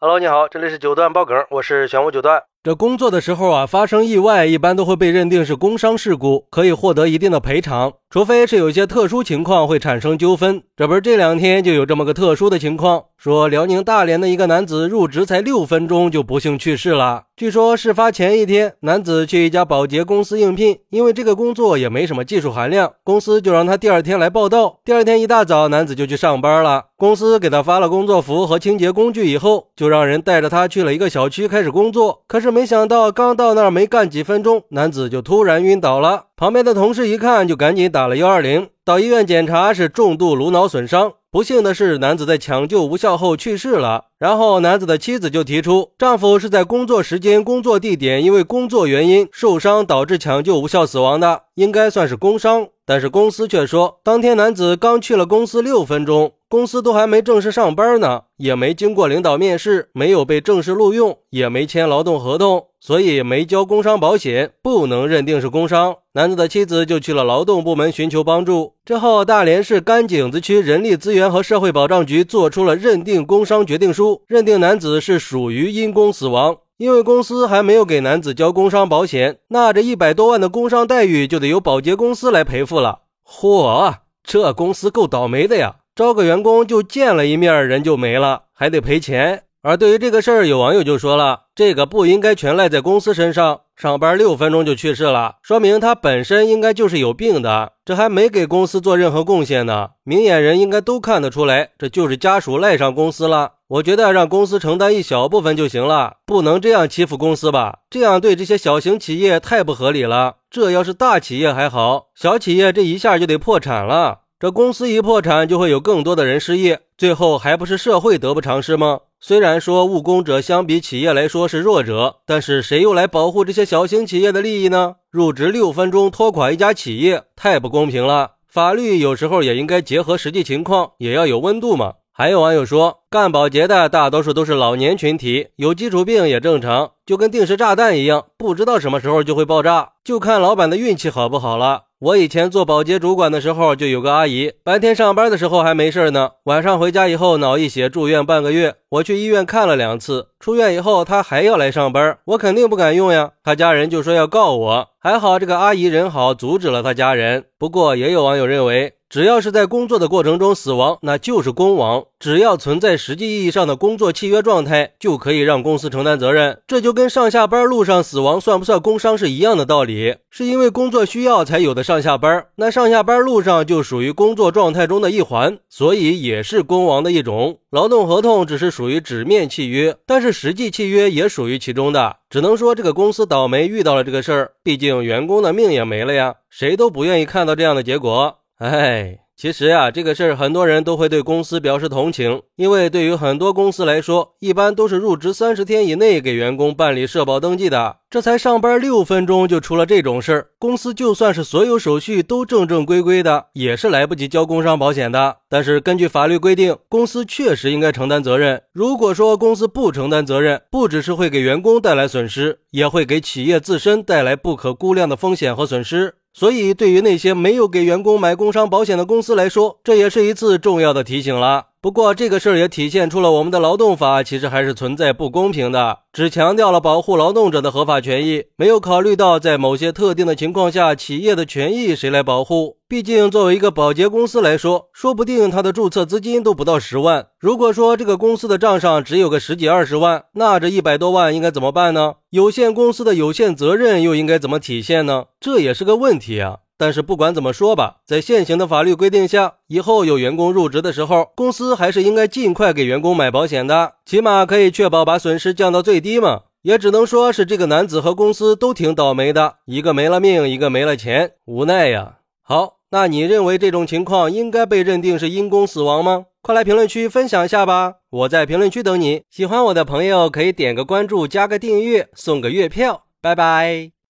Hello，你好，这里是九段爆梗，我是玄武九段。这工作的时候啊，发生意外，一般都会被认定是工伤事故，可以获得一定的赔偿，除非是有一些特殊情况会产生纠纷。这不是这两天就有这么个特殊的情况，说辽宁大连的一个男子入职才六分钟就不幸去世了。据说事发前一天，男子去一家保洁公司应聘，因为这个工作也没什么技术含量，公司就让他第二天来报道。第二天一大早，男子就去上班了。公司给他发了工作服和清洁工具以后，就让人带着他去了一个小区开始工作。可是没想到，刚到那儿没干几分钟，男子就突然晕倒了。旁边的同事一看，就赶紧打打了幺二零，到医院检查是重度颅脑损伤。不幸的是，男子在抢救无效后去世了。然后，男子的妻子就提出，丈夫是在工作时间、工作地点因为工作原因受伤导致抢救无效死亡的，应该算是工伤。但是公司却说，当天男子刚去了公司六分钟。公司都还没正式上班呢，也没经过领导面试，没有被正式录用，也没签劳动合同，所以没交工伤保险，不能认定是工伤。男子的妻子就去了劳动部门寻求帮助。之后，大连市甘井子区人力资源和社会保障局做出了认定工伤决定书，认定男子是属于因公死亡。因为公司还没有给男子交工伤保险，那这一百多万的工伤待遇就得由保洁公司来赔付了。嚯，这公司够倒霉的呀！招个员工就见了一面，人就没了，还得赔钱。而对于这个事儿，有网友就说了，这个不应该全赖在公司身上。上班六分钟就去世了，说明他本身应该就是有病的，这还没给公司做任何贡献呢。明眼人应该都看得出来，这就是家属赖上公司了。我觉得让公司承担一小部分就行了，不能这样欺负公司吧？这样对这些小型企业太不合理了。这要是大企业还好，小企业这一下就得破产了。这公司一破产，就会有更多的人失业，最后还不是社会得不偿失吗？虽然说务工者相比企业来说是弱者，但是谁又来保护这些小型企业的利益呢？入职六分钟拖垮一家企业，太不公平了。法律有时候也应该结合实际情况，也要有温度嘛。还有网友说，干保洁的大多数都是老年群体，有基础病也正常，就跟定时炸弹一样，不知道什么时候就会爆炸，就看老板的运气好不好了。我以前做保洁主管的时候，就有个阿姨，白天上班的时候还没事呢，晚上回家以后脑溢血住院半个月，我去医院看了两次，出院以后她还要来上班，我肯定不敢用呀，她家人就说要告我，还好这个阿姨人好，阻止了她家人。不过也有网友认为。只要是在工作的过程中死亡，那就是工亡。只要存在实际意义上的工作契约状态，就可以让公司承担责任。这就跟上下班路上死亡算不算工伤是一样的道理。是因为工作需要才有的上下班，那上下班路上就属于工作状态中的一环，所以也是工亡的一种。劳动合同只是属于纸面契约，但是实际契约也属于其中的。只能说这个公司倒霉遇到了这个事儿，毕竟员工的命也没了呀，谁都不愿意看到这样的结果。哎，其实呀，这个事儿很多人都会对公司表示同情，因为对于很多公司来说，一般都是入职三十天以内给员工办理社保登记的。这才上班六分钟就出了这种事儿，公司就算是所有手续都正正规规的，也是来不及交工伤保险的。但是根据法律规定，公司确实应该承担责任。如果说公司不承担责任，不只是会给员工带来损失，也会给企业自身带来不可估量的风险和损失。所以，对于那些没有给员工买工伤保险的公司来说，这也是一次重要的提醒了。不过，这个事儿也体现出了我们的劳动法其实还是存在不公平的，只强调了保护劳动者的合法权益，没有考虑到在某些特定的情况下，企业的权益谁来保护。毕竟，作为一个保洁公司来说，说不定他的注册资金都不到十万。如果说这个公司的账上只有个十几二十万，那这一百多万应该怎么办呢？有限公司的有限责任又应该怎么体现呢？这也是个问题啊。但是不管怎么说吧，在现行的法律规定下，以后有员工入职的时候，公司还是应该尽快给员工买保险的，起码可以确保把损失降到最低嘛。也只能说是这个男子和公司都挺倒霉的，一个没了命，一个没了钱，无奈呀。好，那你认为这种情况应该被认定是因公死亡吗？快来评论区分享一下吧，我在评论区等你。喜欢我的朋友可以点个关注，加个订阅，送个月票。拜拜。